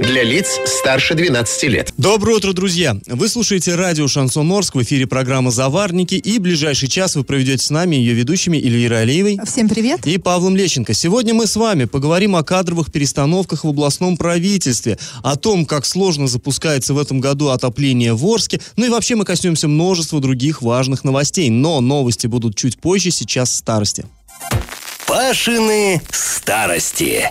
Для лиц старше 12 лет. Доброе утро, друзья! Вы слушаете радио «Шансон Орск», в эфире программа «Заварники», и ближайший час вы проведете с нами ее ведущими Ильей Алиевой Всем привет. и Павлом Лещенко. Сегодня мы с вами поговорим о кадровых перестановках в областном правительстве, о том, как сложно запускается в этом году отопление в Орске, ну и вообще мы коснемся множества других важных новостей. Но новости будут чуть позже, сейчас старости. Пашины старости.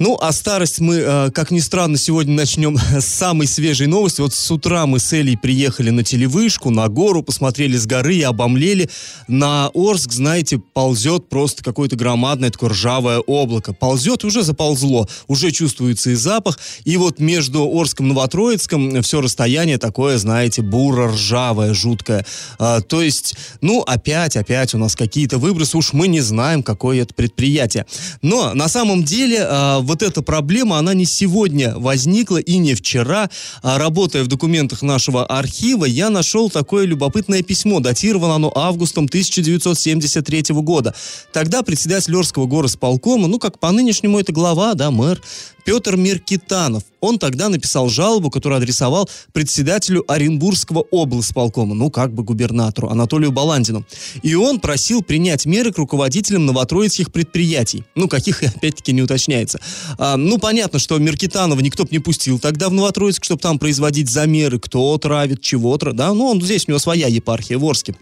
Ну, а старость мы, э, как ни странно, сегодня начнем с самой свежей новости. Вот с утра мы с Элей приехали на телевышку, на гору, посмотрели с горы и обомлели. На Орск, знаете, ползет просто какое-то громадное такое ржавое облако. Ползет уже заползло, уже чувствуется и запах. И вот между Орском и Новотроицком все расстояние такое, знаете, буро-ржавое, жуткое. А, то есть, ну, опять, опять у нас какие-то выбросы, уж мы не знаем, какое это предприятие. Но на самом деле а, вот эта проблема, она не сегодня возникла и не вчера. А, работая в документах нашего архива, я нашел такое любопытное письмо. Датировано оно августом 1973 года. Тогда председатель Орского горосполкома, ну, как по нынешнему это глава, да, мэр, Петр Меркитанов. Он тогда написал жалобу, которую адресовал председателю Оренбургского облсполкома, ну, как бы губернатору, Анатолию Баландину. И он просил принять меры к руководителям новотроицких предприятий. Ну, каких, опять-таки, не уточняется. А, ну, понятно, что Меркитанова никто бы не пустил тогда в Новотроицк, чтобы там производить замеры, кто травит, чего травит, да, ну, он здесь, у него своя епархия в.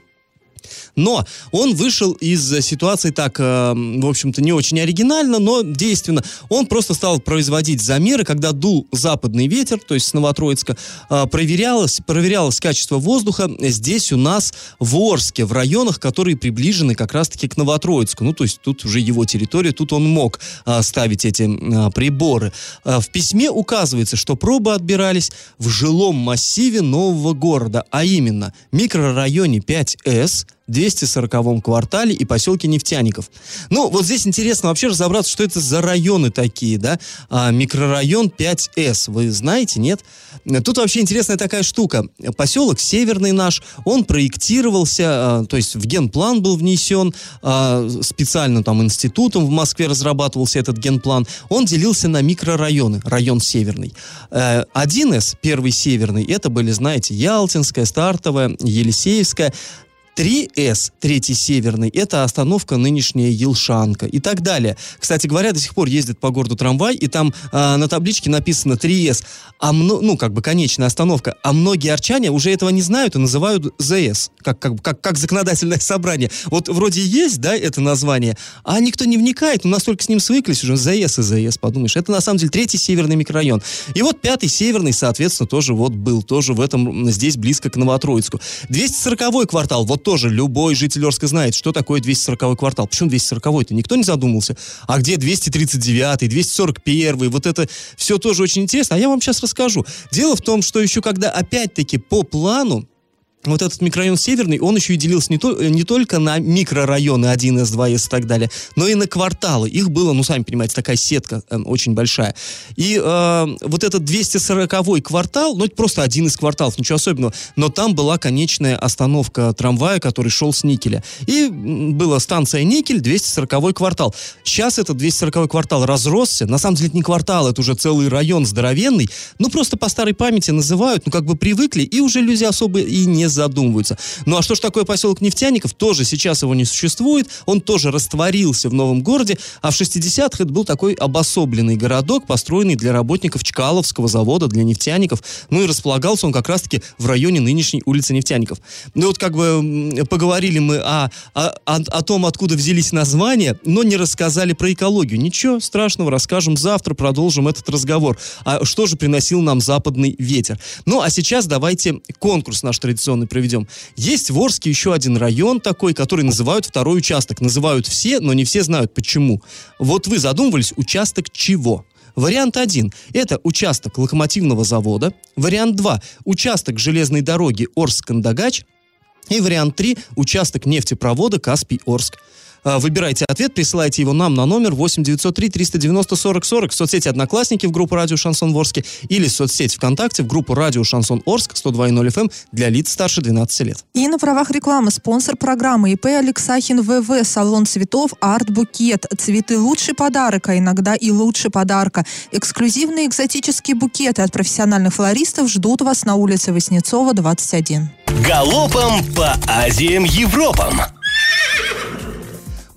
Но он вышел из ситуации так, э, в общем-то, не очень оригинально, но действенно. Он просто стал производить замеры, когда дул западный ветер, то есть с Новотроицка, э, проверялось, проверялось качество воздуха здесь у нас в Орске, в районах, которые приближены как раз-таки к Новотроицку. Ну, то есть тут уже его территория, тут он мог э, ставить эти приборы. В письме указывается, что пробы отбирались в жилом массиве нового города, а именно микрорайоне 5С, 240-м квартале и поселке Нефтяников. Ну, вот здесь интересно вообще разобраться, что это за районы такие, да? А, микрорайон 5С, вы знаете, нет? Тут вообще интересная такая штука. Поселок Северный наш, он проектировался, а, то есть в генплан был внесен, а, специально там институтом в Москве разрабатывался этот генплан. Он делился на микрорайоны, район Северный. Э, 1С, первый Северный, это были, знаете, Ялтинская, Стартовая, Елисеевская. 3С, третий северный, это остановка нынешняя Елшанка и так далее. Кстати говоря, до сих пор ездит по городу трамвай, и там а, на табличке написано 3С, а мно, ну, как бы конечная остановка. А многие арчане уже этого не знают и называют ЗС, как, как, как, как законодательное собрание. Вот вроде есть, да, это название, а никто не вникает, у нас только с ним свыклись уже ЗС и ЗС, подумаешь. Это на самом деле третий северный микрорайон. И вот пятый северный, соответственно, тоже вот был, тоже в этом, здесь близко к Новотроицку. 240-й квартал, вот тоже любой житель Орска знает, что такое 240-й квартал. Почему 240-й-то? Никто не задумался. А где 239-й, 241-й? Вот это все тоже очень интересно. А я вам сейчас расскажу. Дело в том, что еще когда опять-таки по плану вот этот микрорайон Северный, он еще и делился не, то, не только на микрорайоны 1С, 2С и так далее, но и на кварталы. Их было, ну, сами понимаете, такая сетка э, очень большая. И э, вот этот 240-й квартал, ну, это просто один из кварталов, ничего особенного, но там была конечная остановка трамвая, который шел с Никеля. И была станция Никель, 240-й квартал. Сейчас этот 240-й квартал разросся, на самом деле это не квартал, это уже целый район здоровенный, ну, просто по старой памяти называют, ну, как бы привыкли, и уже люди особо и не задумываются. Ну а что ж такое поселок Нефтяников? Тоже сейчас его не существует, он тоже растворился в новом городе, а в 60-х это был такой обособленный городок, построенный для работников Чкаловского завода, для нефтяников. Ну и располагался он как раз-таки в районе нынешней улицы Нефтяников. Ну вот как бы поговорили мы о, о, о том, откуда взялись названия, но не рассказали про экологию. Ничего страшного, расскажем завтра, продолжим этот разговор. А что же приносил нам западный ветер? Ну а сейчас давайте конкурс наш традиционный проведем. Есть в Орске еще один район такой, который называют второй участок. Называют все, но не все знают почему. Вот вы задумывались, участок чего? Вариант 1 – это участок локомотивного завода. Вариант 2 – участок железной дороги Орск-Кандагач. И вариант 3 – участок нефтепровода Каспий-Орск. А, выбирайте ответ, присылайте его нам на номер 8 903 390 40 40 в соцсети «Одноклассники» в группу «Радио Шансон Ворске» или в соцсети ВКонтакте в группу «Радио Шансон Орск» 102.0 FM эм для лиц старше 12 лет. И на правах рекламы спонсор программы ИП Алексахин ВВ, салон цветов «Арт Букет». Цветы – лучший подарок, а иногда и лучше подарка. Эксклюзивные экзотические букеты от профессиональных флористов ждут вас на улице Воснецова, 21. Галопом по Азиям Европам!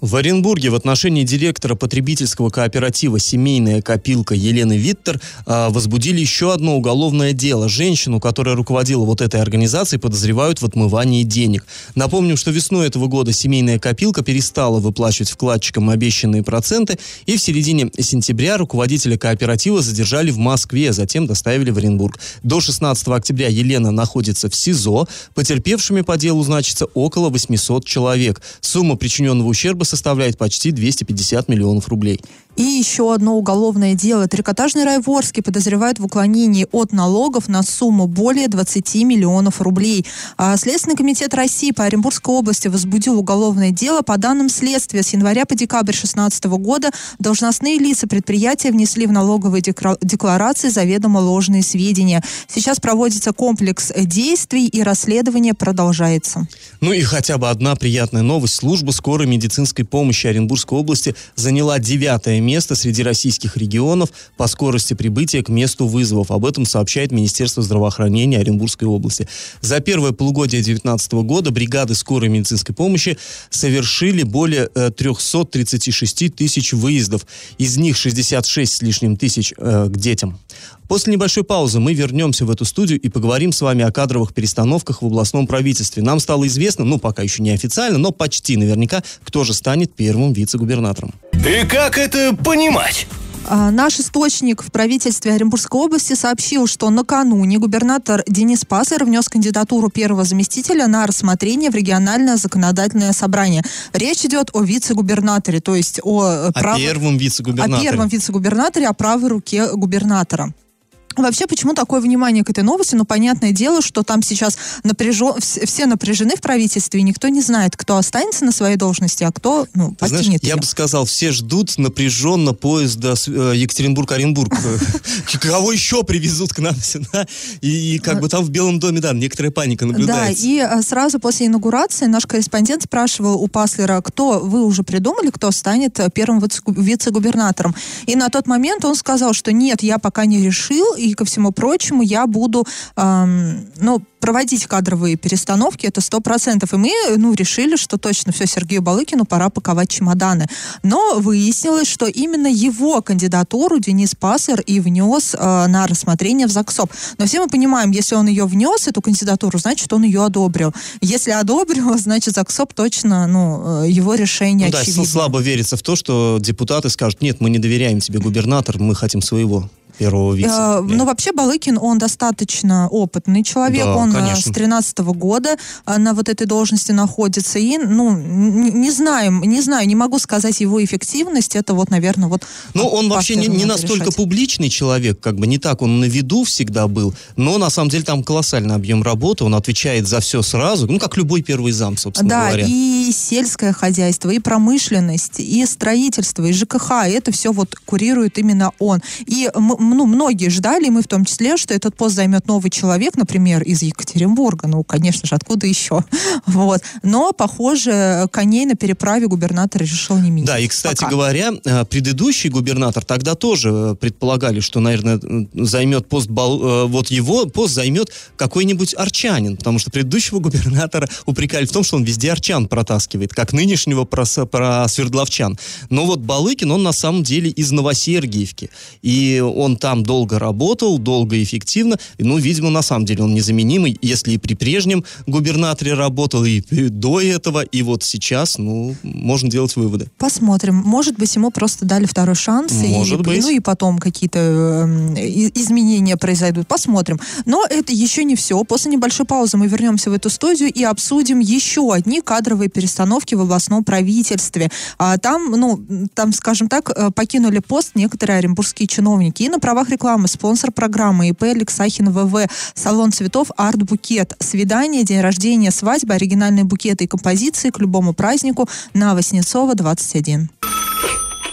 В Оренбурге в отношении директора потребительского кооператива «Семейная копилка» Елены Виттер а, возбудили еще одно уголовное дело. Женщину, которая руководила вот этой организацией, подозревают в отмывании денег. Напомним, что весной этого года «Семейная копилка» перестала выплачивать вкладчикам обещанные проценты, и в середине сентября руководителя кооператива задержали в Москве, а затем доставили в Оренбург. До 16 октября Елена находится в СИЗО. Потерпевшими по делу значится около 800 человек. Сумма причиненного ущерба составляет почти 250 миллионов рублей. И еще одно уголовное дело. Трикотажный рай в Орске подозревают в уклонении от налогов на сумму более 20 миллионов рублей. А Следственный комитет России по Оренбургской области возбудил уголовное дело. По данным следствия, с января по декабрь 2016 года должностные лица предприятия внесли в налоговые декларации заведомо ложные сведения. Сейчас проводится комплекс действий и расследование продолжается. Ну и хотя бы одна приятная новость. Служба скорой медицинской помощи Оренбургской области заняла девятое место среди российских регионов по скорости прибытия к месту вызовов. Об этом сообщает Министерство здравоохранения Оренбургской области. За первое полугодие 2019 года бригады скорой медицинской помощи совершили более 336 э, тысяч выездов. Из них 66 с лишним тысяч э, к детям. После небольшой паузы мы вернемся в эту студию и поговорим с вами о кадровых перестановках в областном правительстве. Нам стало известно, ну пока еще не официально, но почти наверняка, кто же станет первым вице-губернатором. И как это понимать? А, наш источник в правительстве Оренбургской области сообщил, что накануне губернатор Денис Пассер внес кандидатуру первого заместителя на рассмотрение в региональное законодательное собрание. Речь идет о вице-губернаторе, то есть о, э, прав... о первом вице-губернаторе. О первом вице-губернаторе, о правой руке губернатора. Вообще, почему такое внимание к этой новости? Ну, понятное дело, что там сейчас напряжен, все напряжены в правительстве, и никто не знает, кто останется на своей должности, а кто ну, покинет Знаешь, я бы сказал, все ждут напряженно поезда э, Екатеринбург-Оренбург. Кого еще привезут к нам сюда? И как бы там в Белом доме, да, некоторая паника наблюдается. Да, и э, сразу после инаугурации наш корреспондент спрашивал у Паслера, кто вы уже придумали, кто станет первым вице-губернатором. И на тот момент он сказал, что нет, я пока не решил, и ко всему прочему я буду, эм, ну, проводить кадровые перестановки, это сто процентов. И мы, ну, решили, что точно все, Сергею Балыкину пора паковать чемоданы. Но выяснилось, что именно его кандидатуру Денис Пассер и внес э, на рассмотрение в ЗАГСОП. Но все мы понимаем, если он ее внес, эту кандидатуру, значит, он ее одобрил. Если одобрил, значит, ЗАГСОП точно, ну, э, его решение ну, очевидно. Да, слабо верится в то, что депутаты скажут, нет, мы не доверяем тебе, губернатор, мы хотим своего первого вице? Э, ну, вообще Балыкин, он достаточно опытный человек. Да, он э, конечно. с 13 года э, на вот этой должности находится. И, ну, не, знаем, не знаю, не могу сказать его эффективность. Это вот, наверное, вот... Ну, он вообще не, не настолько решать. публичный человек, как бы не так он на виду всегда был, но на самом деле там колоссальный объем работы, он отвечает за все сразу, ну, как любой первый зам, собственно да, говоря. Да, и сельское хозяйство, и промышленность, и строительство, и ЖКХ, это все вот курирует именно он. И ну, многие ждали, мы в том числе, что этот пост займет новый человек, например, из Екатеринбурга. Ну, конечно же, откуда еще? Вот. Но, похоже, коней на переправе губернатор решил не менять. Да, и, кстати Пока. говоря, э, предыдущий губернатор тогда тоже э, предполагали, что, наверное, займет пост, э, вот его пост займет какой-нибудь арчанин, потому что предыдущего губернатора упрекали в том, что он везде арчан протаскивает, как нынешнего про, про свердловчан. Но вот Балыкин, он на самом деле из Новосергиевки, и он там долго работал, долго и эффективно. Ну, видимо, на самом деле он незаменимый, если и при прежнем губернаторе работал, и до этого, и вот сейчас, ну, можно делать выводы. Посмотрим. Может быть, ему просто дали второй шанс. Может и, быть. Ну, и потом какие-то э, изменения произойдут. Посмотрим. Но это еще не все. После небольшой паузы мы вернемся в эту студию и обсудим еще одни кадровые перестановки в областном правительстве. А там, ну, там, скажем так, э, покинули пост некоторые оренбургские чиновники. И, например, правах рекламы. Спонсор программы ИП Алексахин ВВ. Салон цветов Арт Букет. Свидание, день рождения, свадьба, оригинальные букеты и композиции к любому празднику на Воснецова 21.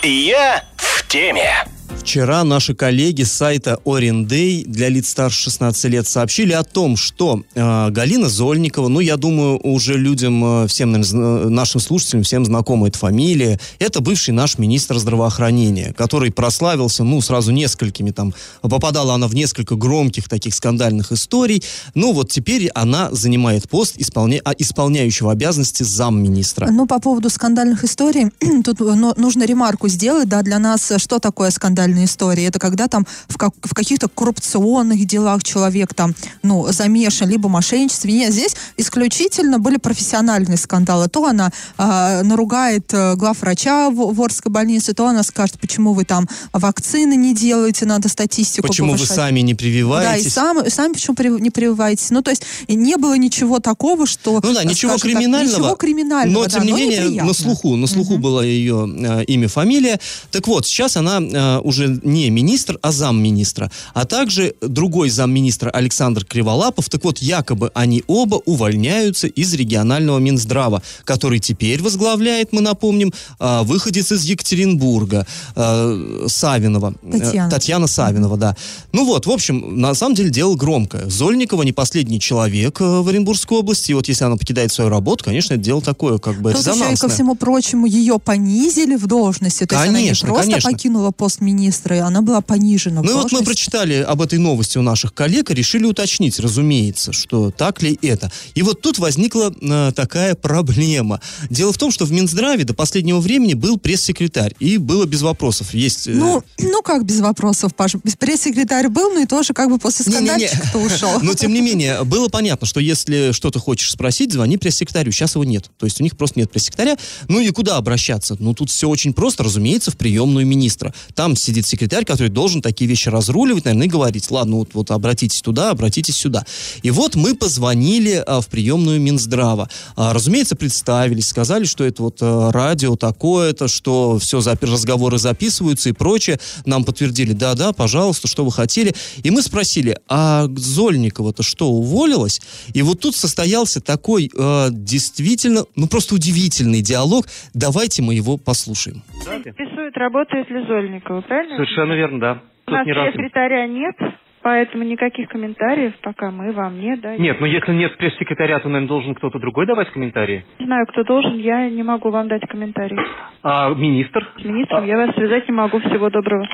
Я в теме. Вчера наши коллеги с сайта Орендей для лиц старше 16 лет сообщили о том, что э, Галина Зольникова, ну, я думаю, уже людям, э, всем наверное, нашим слушателям, всем знакома эта фамилия, это бывший наш министр здравоохранения, который прославился, ну, сразу несколькими там, попадала она в несколько громких таких скандальных историй, ну, вот теперь она занимает пост исполня... а, исполняющего обязанности замминистра. Ну, по поводу скандальных историй, тут ну, нужно ремарку сделать, да, для нас, что такое скандальные истории? Это когда там в, как, в каких-то коррупционных делах человек там, ну, замешан, либо мошенничестве. Нет, здесь исключительно были профессиональные скандалы. То она э, наругает э, главврача в, в Орской больнице, то она скажет, почему вы там вакцины не делаете, надо статистику Почему повышать. вы сами не прививаетесь? Да, и сам, сами почему при- не прививаетесь. Ну, то есть не было ничего такого, что... Ну да, ничего скажем так, криминального. ничего криминального, Но, да, тем не менее, неприятно. на слуху, на слуху Мгм. было ее э, имя, фамилия. Так вот, сейчас она э, уже не министр, а замминистра. А также другой замминистра Александр Криволапов. Так вот, якобы они оба увольняются из регионального Минздрава, который теперь возглавляет, мы напомним, э, выходец из Екатеринбурга, э, Савинова. Э, Татьяна. Татьяна Савинова, да. Ну вот, в общем, на самом деле дело громкое. Зольникова не последний человек э, в Оренбургской области. И вот если она покидает свою работу, конечно, это дело такое, как бы Тут еще и ко резонансное. всему прочему ее понизили в должности. То есть она не Конечно, просто конечно. покинула пост министра, и она была понижена Ну вот мы прочитали об этой новости у наших коллег и решили уточнить, разумеется, что так ли это. И вот тут возникла э, такая проблема. Дело в том, что в Минздраве до последнего времени был пресс-секретарь, и было без вопросов. Есть... э, Ну, ну как без вопросов, Паша? Пресс-секретарь был, ну и тоже как бы после скандальчика-то ушел. Но, тем не менее, было понятно, что если что-то хочешь спросить, звони пресс-секретарю. Сейчас его нет. То есть у них просто нет пресс-секретаря. Ну и куда обращаться? Ну, тут все очень просто, разумеется, в приемную министра. Там сидит секретарь, который должен такие вещи разруливать, наверное, и говорить, ладно, вот, вот обратитесь туда, обратитесь сюда. И вот мы позвонили а, в приемную Минздрава. А, разумеется, представились, сказали, что это вот а, радио такое-то, что все запи- разговоры записываются и прочее. Нам подтвердили, да-да, пожалуйста, что вы хотели. И мы спросили, а Зольникова-то что, уволилась? И вот тут состоялся такой э, действительно, ну просто удивительный диалог. Давайте мы его послушаем. Интересует, работает ли Зольникова, правильно? Совершенно верно, да. У Тут нас ни разу- секретаря нет, поэтому никаких комментариев пока мы вам не даем. Нет, но если нет пресс-секретаря, то, наверное, должен кто-то другой давать комментарии. Не знаю, кто должен, я не могу вам дать комментарий. А министр? С министром я вас связать не могу. Всего доброго.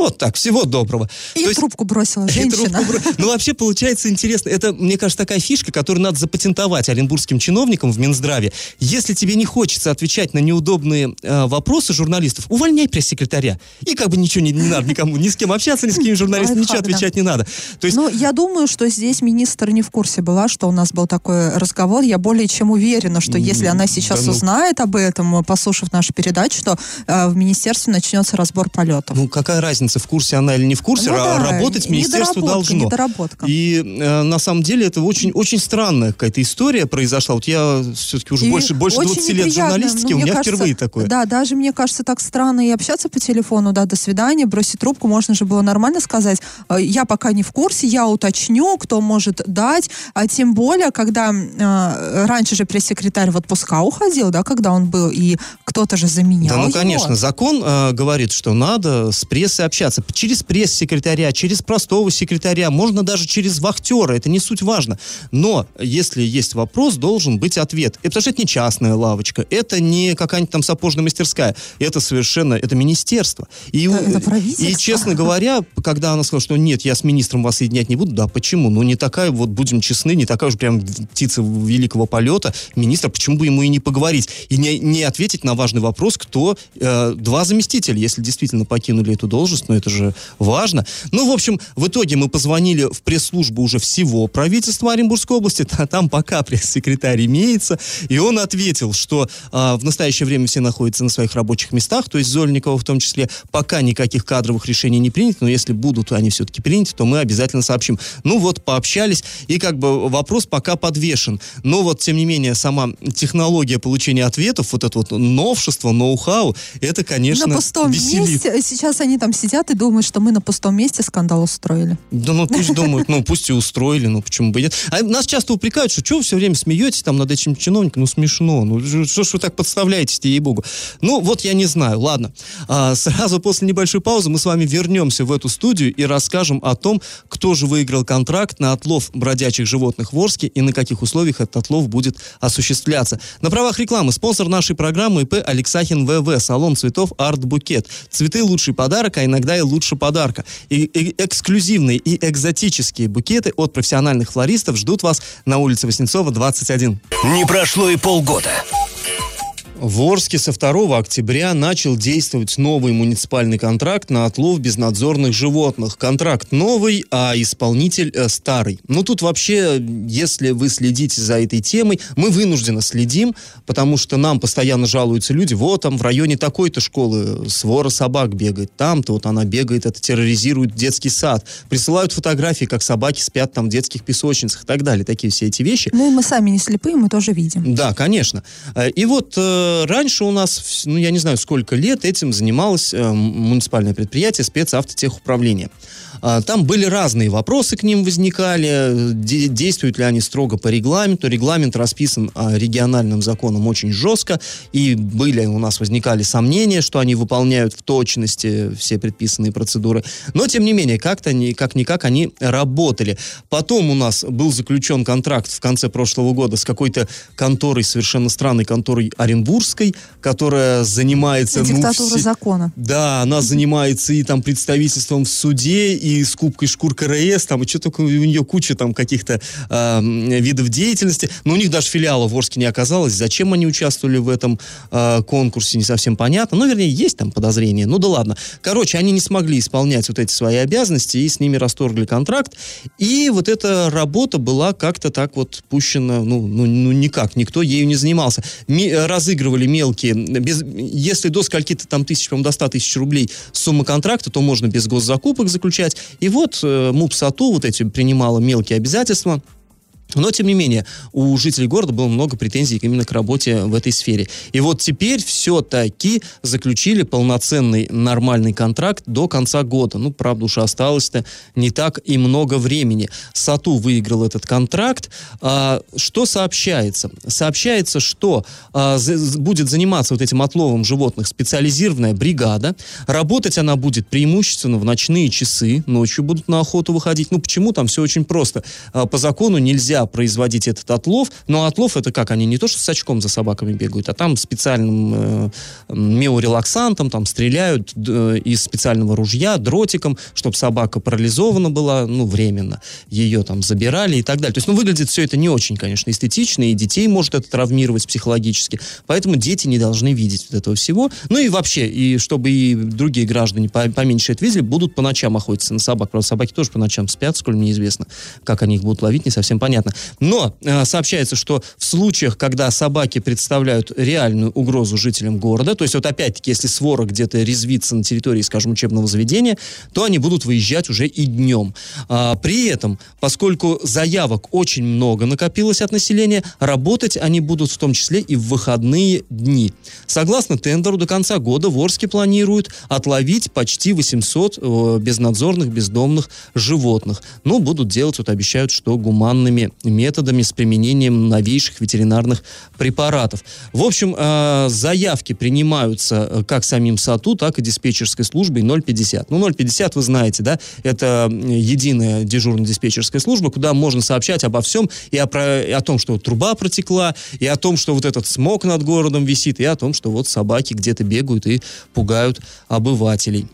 Вот так, всего доброго. И То есть- трубку бросила И женщина. трубку бро- Ну, вообще, получается интересно. Это, мне кажется, такая фишка, которую надо запатентовать оренбургским чиновникам в Минздраве. Если тебе не хочется отвечать на неудобные э, вопросы журналистов, увольняй пресс-секретаря. И как бы ничего не, не надо никому, ни с кем общаться, ни с какими журналистами, ничего отвечать не надо. То есть, Ну, я думаю, что здесь министр не в курсе была, что у нас был такой разговор. Я более чем уверена, что если она сейчас ну. узнает об этом, послушав нашу передачу, что э, в министерстве начнется разбор полетов. ну, какая разница, в курсе она или не в курсе, Ну ра- да, работать министерство должно. недоработка. И э, на самом деле это очень, очень странная какая-то история произошла. Вот я все-таки уже больше, больше очень 20 лет журналистики, Ну, у меня кажется, впервые такое. Да, даже мне кажется так странно и общаться по телефону, да, до свидания, бросить трубку, можно же было нормально сказать, э, я пока не в курсе, я уточню, кто может дать, а тем более, когда э, раньше же пресс-секретарь в отпуска уходил, да, когда он был, и кто-то же заменял Да, ну, его. конечно, закон э, говорит, что надо с прессой общаться. Через пресс-секретаря, через простого секретаря, можно даже через вахтера, это не суть важно. Но если есть вопрос, должен быть ответ. И потому что это не частная лавочка, это не какая-нибудь там сапожная мастерская, это совершенно, это министерство. И, Это- это и, честно говоря, когда она сказала, что нет, я с министром вас соединять не буду, да, почему? Ну, не такая, вот будем честны, не такая уж прям птица великого полета, министр, почему бы ему и не поговорить, и не, не ответить на важный вопрос, кто э, два заместителя, если действительно покинули эту должность, но это же важно. Ну, в общем, в итоге мы позвонили в пресс-службу уже всего правительства Оренбургской области, а там пока пресс-секретарь имеется, и он ответил, что а, в настоящее время все находятся на своих рабочих местах, то есть Зольникова в том числе, пока никаких кадровых решений не принято, но если будут они все-таки приняты, то мы обязательно сообщим. Ну вот, пообщались, и как бы вопрос пока подвешен. Но вот, тем не менее, сама технология получения ответов, вот это вот новшество, ноу-хау, это, конечно, на пустом веселит. месте. Сейчас они там сидят сидят и думают, что мы на пустом месте скандал устроили. Да ну пусть думают, ну пусть и устроили, ну почему бы и нет. А нас часто упрекают, что что вы все время смеетесь там над этим чиновником, ну смешно, ну что ж вы так подставляетесь, ей-богу. Ну вот я не знаю, ладно. А, сразу после небольшой паузы мы с вами вернемся в эту студию и расскажем о том, кто же выиграл контракт на отлов бродячих животных в Орске и на каких условиях этот отлов будет осуществляться. На правах рекламы спонсор нашей программы ИП Алексахин ВВ, салон цветов Арт Букет. Цветы лучший подарок, а иногда и лучше подарка. И, и эксклюзивные и экзотические букеты от профессиональных флористов ждут вас на улице Васнецова, 21. Не прошло и полгода. В Орске со 2 октября начал действовать новый муниципальный контракт на отлов безнадзорных животных. Контракт новый, а исполнитель э, старый. Ну тут вообще, если вы следите за этой темой, мы вынуждены следим, потому что нам постоянно жалуются люди, вот там в районе такой-то школы свора собак бегает, там-то вот она бегает, это терроризирует детский сад. Присылают фотографии, как собаки спят там в детских песочницах и так далее. Такие все эти вещи. Ну и мы сами не слепые, мы тоже видим. Да, конечно. Э, И вот э, раньше у нас, ну, я не знаю, сколько лет этим занималось э, муниципальное предприятие спецавтотехуправления. А, Там были разные вопросы к ним возникали, де- действуют ли они строго по регламенту. Регламент расписан а, региональным законом очень жестко, и были у нас возникали сомнения, что они выполняют в точности все предписанные процедуры. Но, тем не менее, как-то, как-никак они работали. Потом у нас был заключен контракт в конце прошлого года с какой-то конторой, совершенно странной конторой Оренбургской, которая занимается... ну, Диктатура все- закона. да, она занимается и там представительством в суде, и скупкой шкур КРС, там, и что только у нее куча там каких-то м, видов деятельности. Но у них даже филиала в Орске не оказалось. Зачем они участвовали в этом а, конкурсе, не совсем понятно. Ну, вернее, есть там подозрения. Ну да ладно. Короче, они не смогли исполнять вот эти свои обязанности, и с ними расторгли контракт. И вот эта работа была как-то так вот пущена, ну, ну, ну никак, никто ею не занимался. Ми- э, разыгрывали мелкие, без, если до скольки-то там тысяч, по-моему, до 100 тысяч рублей сумма контракта, то можно без госзакупок заключать. И вот э, МУП САТУ вот эти принимала мелкие обязательства, но, тем не менее, у жителей города было много претензий именно к работе в этой сфере. И вот теперь все-таки заключили полноценный нормальный контракт до конца года. Ну, правда, уж осталось-то не так и много времени. САТУ выиграл этот контракт. А, что сообщается? Сообщается, что а, за- будет заниматься вот этим отловом животных специализированная бригада. Работать она будет преимущественно в ночные часы. Ночью будут на охоту выходить. Ну, почему? Там все очень просто. А, по закону нельзя производить этот отлов. Но отлов это как? Они не то, что с очком за собаками бегают, а там специальным э, миорелаксантом там стреляют д- из специального ружья, дротиком, чтобы собака парализована была, ну, временно. Ее там забирали и так далее. То есть, ну, выглядит все это не очень, конечно, эстетично, и детей может это травмировать психологически. Поэтому дети не должны видеть вот этого всего. Ну и вообще, и чтобы и другие граждане по- поменьше это видели, будут по ночам охотиться на собак. Правда, собаки тоже по ночам спят, сколь мне известно. Как они их будут ловить, не совсем понятно. Но э, сообщается, что в случаях, когда собаки представляют реальную угрозу жителям города, то есть вот опять-таки, если свора где-то резвится на территории, скажем, учебного заведения, то они будут выезжать уже и днем. А, при этом, поскольку заявок очень много накопилось от населения, работать они будут в том числе и в выходные дни. Согласно тендеру, до конца года в Орске планируют отловить почти 800 э, безнадзорных бездомных животных. Но будут делать, вот обещают, что гуманными методами с применением новейших ветеринарных препаратов. В общем, э, заявки принимаются э, как самим САТУ, так и диспетчерской службой 050. Ну, 050, вы знаете, да, это единая дежурно-диспетчерская служба, куда можно сообщать обо всем и о, про- и о том, что труба протекла, и о том, что вот этот смог над городом висит, и о том, что вот собаки где-то бегают и пугают обывателей.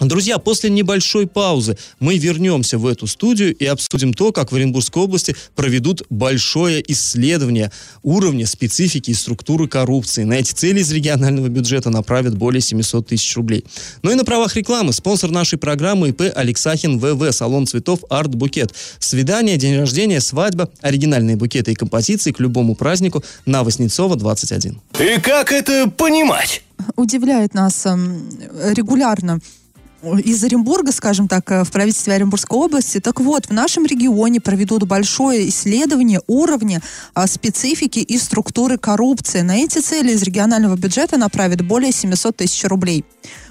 Друзья, после небольшой паузы мы вернемся в эту студию и обсудим то, как в Оренбургской области проведут большое исследование уровня, специфики и структуры коррупции. На эти цели из регионального бюджета направят более 700 тысяч рублей. Ну и на правах рекламы спонсор нашей программы ИП Алексахин ВВ, салон цветов Арт Букет. Свидание, день рождения, свадьба, оригинальные букеты и композиции к любому празднику на Воснецова 21. И как это понимать? Удивляет нас эм, регулярно из Оренбурга, скажем так, э, в правительстве Оренбургской области. Так вот, в нашем регионе проведут большое исследование уровня а, специфики и структуры коррупции. На эти цели из регионального бюджета направят более 700 тысяч рублей.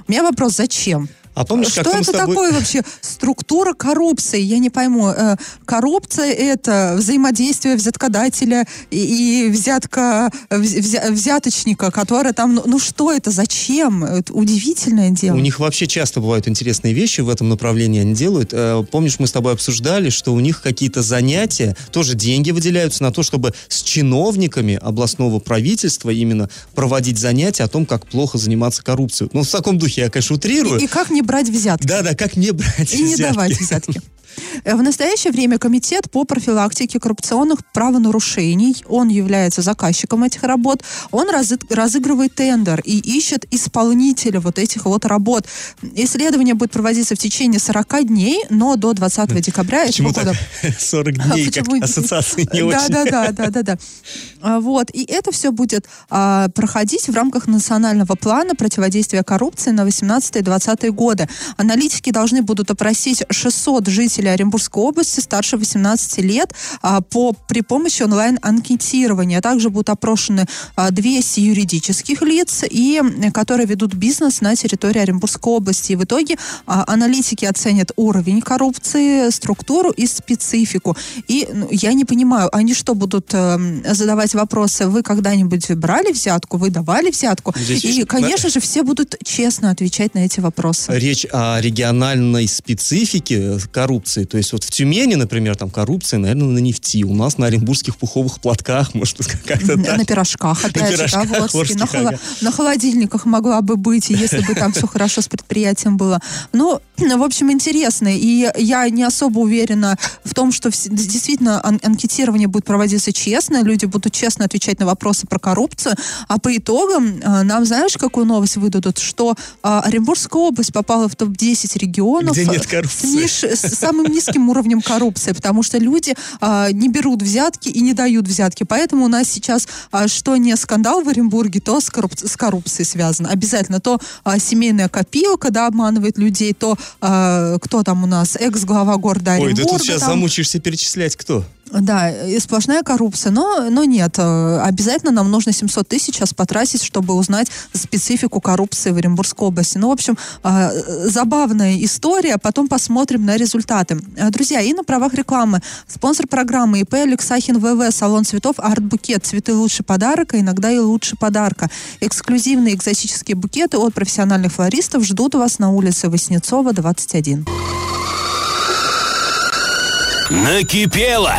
У меня вопрос, зачем? А помнишь, Что это тобой... такое вообще? Структура коррупции, я не пойму. Э, Коррупция это взаимодействие взяткодателя и, и взятка вз- взя- взяточника, который там, ну, ну что это, зачем? Это удивительное дело. У них вообще часто бывают интересные вещи в этом направлении они делают. Э, Помнишь, мы с тобой обсуждали, что у них какие-то занятия, тоже деньги выделяются на то, чтобы с чиновниками областного правительства именно проводить занятия о том, как плохо заниматься коррупцией. Ну, в таком духе я, конечно, утрирую. И, и как не брать взятки? Да-да, как не брать И не взятки. давать взятки. Э, В настоящее время Комитет по профилактике коррупционных правонарушений, он является заказчиком этих работ, он разы- разыгрывает тендер и ищет исполнителя вот этих вот работ. Исследование будет проводиться в течение 40 дней, но до 20 декабря этого Почему года. так 40 дней, как Почему? ассоциации не да, очень? Да, да, да, да, да. А, Вот. И это все будет а, проходить в рамках национального плана противодействия коррупции на 18-20 годы. Аналитики должны будут опросить 600 жителей Оренбургской области старше 18 лет а, по, при помощи онлайн-анкетирования. Также будут опрошены а, 200 юридических лиц, и, э, которые ведут бизнес на территории Оренбургской области. И в итоге а, аналитики оценят уровень коррупции, структуру и специфику. И ну, я не понимаю, они что будут эм, задавать вопросы? Вы когда-нибудь брали взятку? Вы давали взятку? Здесь и, очень- конечно же, все будут честно отвечать на эти вопросы. Речь о региональной специфике коррупции. То есть вот в Тюмени, например, там коррупция, наверное, на нефти. У нас на оренбургских пуховых платках, может, как-то так. На пирожках, опять же, пирожках да, в Орске. орских, на, ага. на холодильниках могла бы быть, если бы там все хорошо с предприятием было. Ну, в общем, интересно. И я не особо уверена в том, что действительно ан- анкетирование будет проводиться честно, люди будут честно отвечать на вопросы про коррупцию, а по итогам а, нам, знаешь, какую новость выдадут, что а, Оренбургская область попала в топ-10 регионов Где нет с коррупции. ниж- с самым низким уровнем коррупции, потому что люди а, не берут взятки и не дают взятки. Поэтому у нас сейчас а, что не скандал в Оренбурге, то с, корруп- с коррупцией связано. Обязательно то а, семейная копилка, да, обманывает людей, то а, кто там у нас, экс-глава города Ой, Оренбурга. да тут сейчас там. замучаешься перечислять, кто? Да, и сплошная коррупция, но, но нет, э, обязательно нам нужно 700 тысяч сейчас потратить, чтобы узнать специфику коррупции в Оренбургской области. Ну, в общем, э, забавная история, потом посмотрим на результаты. Э, Друзья, и на правах рекламы. Спонсор программы ИП Алексахин ВВ, салон цветов Арт-букет. Цветы лучше подарка, иногда и лучше подарка. Эксклюзивные экзотические букеты от профессиональных флористов ждут вас на улице Воснецова, 21. Накипело!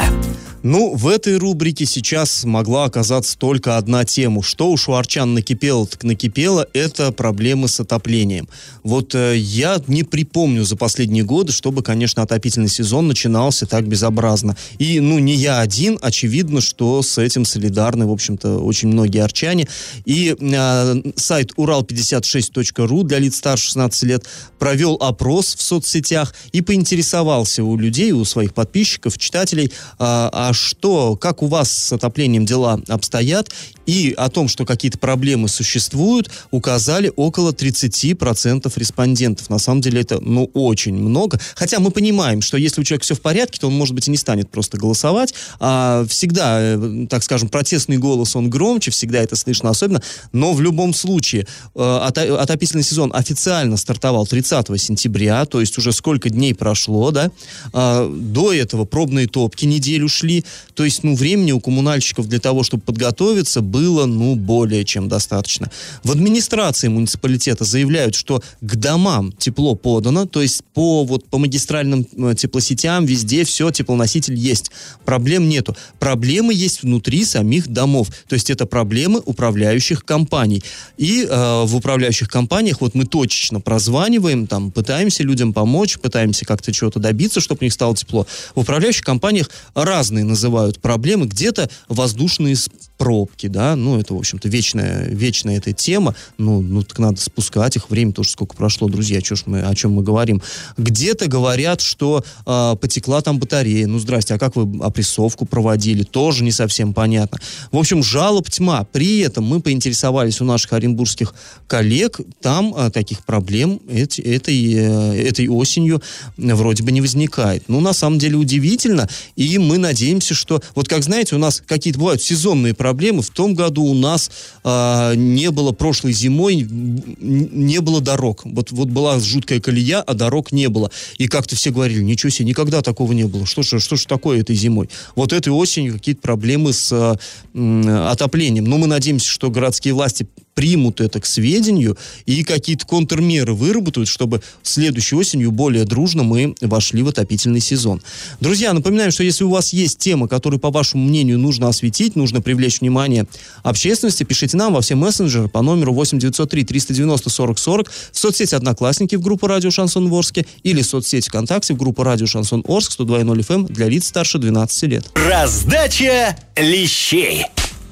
Ну, в этой рубрике сейчас могла оказаться только одна тема. Что уж у арчан накипело, так накипело, это проблемы с отоплением. Вот э, я не припомню за последние годы, чтобы, конечно, отопительный сезон начинался так безобразно. И, ну, не я один, очевидно, что с этим солидарны, в общем-то, очень многие арчане. И э, сайт урал56.ру для лиц старше 16 лет провел опрос в соцсетях и поинтересовался у людей, у своих подписчиков, читателей, а, а что, как у вас с отоплением дела обстоят, и о том, что какие-то проблемы существуют, указали около 30% респондентов. На самом деле это, ну, очень много. Хотя мы понимаем, что если у человека все в порядке, то он, может быть, и не станет просто голосовать. А всегда, э, так скажем, протестный голос, он громче, всегда это слышно особенно. Но в любом случае, э, ото- отопительный сезон официально стартовал 30 сентября, то есть уже сколько дней прошло, да. А, До этого пробные топки неделю шли. То есть, ну, времени у коммунальщиков для того, чтобы подготовиться, было, ну, более чем достаточно. В администрации муниципалитета заявляют, что к домам тепло подано, то есть по, вот, по магистральным э, теплосетям везде все, теплоноситель есть. Проблем нету. Проблемы есть внутри самих домов. То есть это проблемы управляющих компаний. И э, в управляющих компаниях вот мы точечно прозваниваем, там, пытаемся людям помочь, пытаемся как-то чего-то добиться, чтобы у них стало тепло. В управляющих компаниях разные называют проблемы. Где-то воздушные пробки, да, ну, это, в общем-то, вечная, вечная эта тема. Ну, ну, так надо спускать их. Время тоже сколько прошло, друзья, чё ж мы, о чем мы говорим. Где-то говорят, что э, потекла там батарея. Ну, здрасте, а как вы опрессовку проводили? Тоже не совсем понятно. В общем, жалоб тьма. При этом мы поинтересовались у наших оренбургских коллег. Там э, таких проблем эти- этой, э, этой осенью вроде бы не возникает. Ну, на самом деле удивительно. И мы надеемся, что... Вот как знаете, у нас какие-то бывают сезонные проблемы. В том году у нас а, не было прошлой зимой, не было дорог. Вот, вот была жуткая колея, а дорог не было. И как-то все говорили, ничего себе, никогда такого не было. Что же, что же такое этой зимой? Вот этой осенью какие-то проблемы с м, отоплением. Но мы надеемся, что городские власти примут это к сведению и какие-то контрмеры выработают, чтобы следующей осенью более дружно мы вошли в отопительный сезон. Друзья, напоминаем, что если у вас есть тема, которую, по вашему мнению, нужно осветить, нужно привлечь внимание общественности, пишите нам во все мессенджеры по номеру 8903 390 40 40 в соцсети «Одноклассники» в группу «Радио Шансон Орске» или в соцсети ВКонтакте в группу «Радио Шансон Орск» 102.0 FM эм для лиц старше 12 лет. Раздача лещей.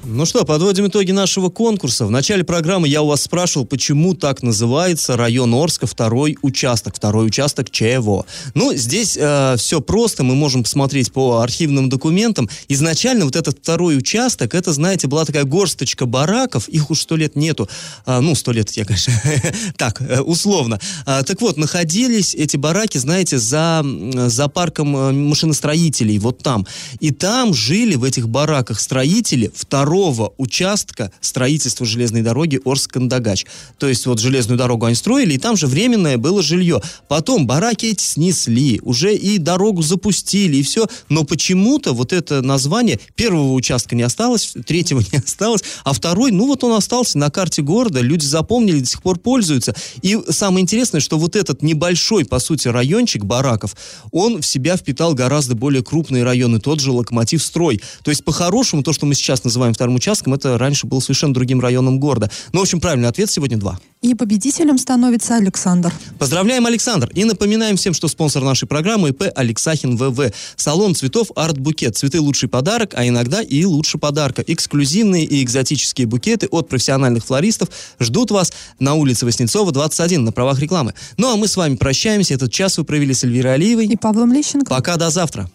Ну что, подводим итоги нашего конкурса. В начале программы я у вас спрашивал, почему так называется район Орска второй участок, второй участок ЧВО. Ну, здесь э, все просто, мы можем посмотреть по архивным документам. Изначально вот этот второй участок, это, знаете, была такая горсточка бараков, их уж сто лет нету. А, ну, сто лет я, конечно, так, э, условно. А, так вот, находились эти бараки, знаете, за, за парком э, машиностроителей, вот там. И там жили в этих бараках строители второго участка строительства железной дороги Орск-Кандагач. То есть вот железную дорогу они строили, и там же временное было жилье. Потом бараки эти снесли, уже и дорогу запустили, и все. Но почему-то вот это название первого участка не осталось, третьего не осталось, а второй, ну вот он остался на карте города, люди запомнили, до сих пор пользуются. И самое интересное, что вот этот небольшой, по сути, райончик бараков, он в себя впитал гораздо более крупные районы, тот же локомотив строй. То есть, по-хорошему, то, что мы сейчас называем вторым участком, это раньше было совершенно другим районом города. Ну, в общем, правильный ответ сегодня два. И победителем становится Александр. Поздравляем, Александр! И напоминаем всем, что спонсор нашей программы ИП Алексахин ВВ. Салон цветов Арт Букет. Цветы лучший подарок, а иногда и лучше подарка. Эксклюзивные и экзотические букеты от профессиональных флористов ждут вас на улице Воснецова, 21, на правах рекламы. Ну, а мы с вами прощаемся. Этот час вы провели с Эльвирой Алиевой. И Павлом Лещенко. Пока, до завтра.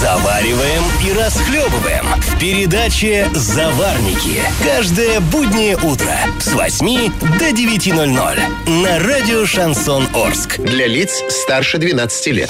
Завариваем и расхлебываем в передаче «Заварники». Каждое буднее утро с 8 до 9.00 на радио «Шансон Орск». Для лиц старше 12 лет.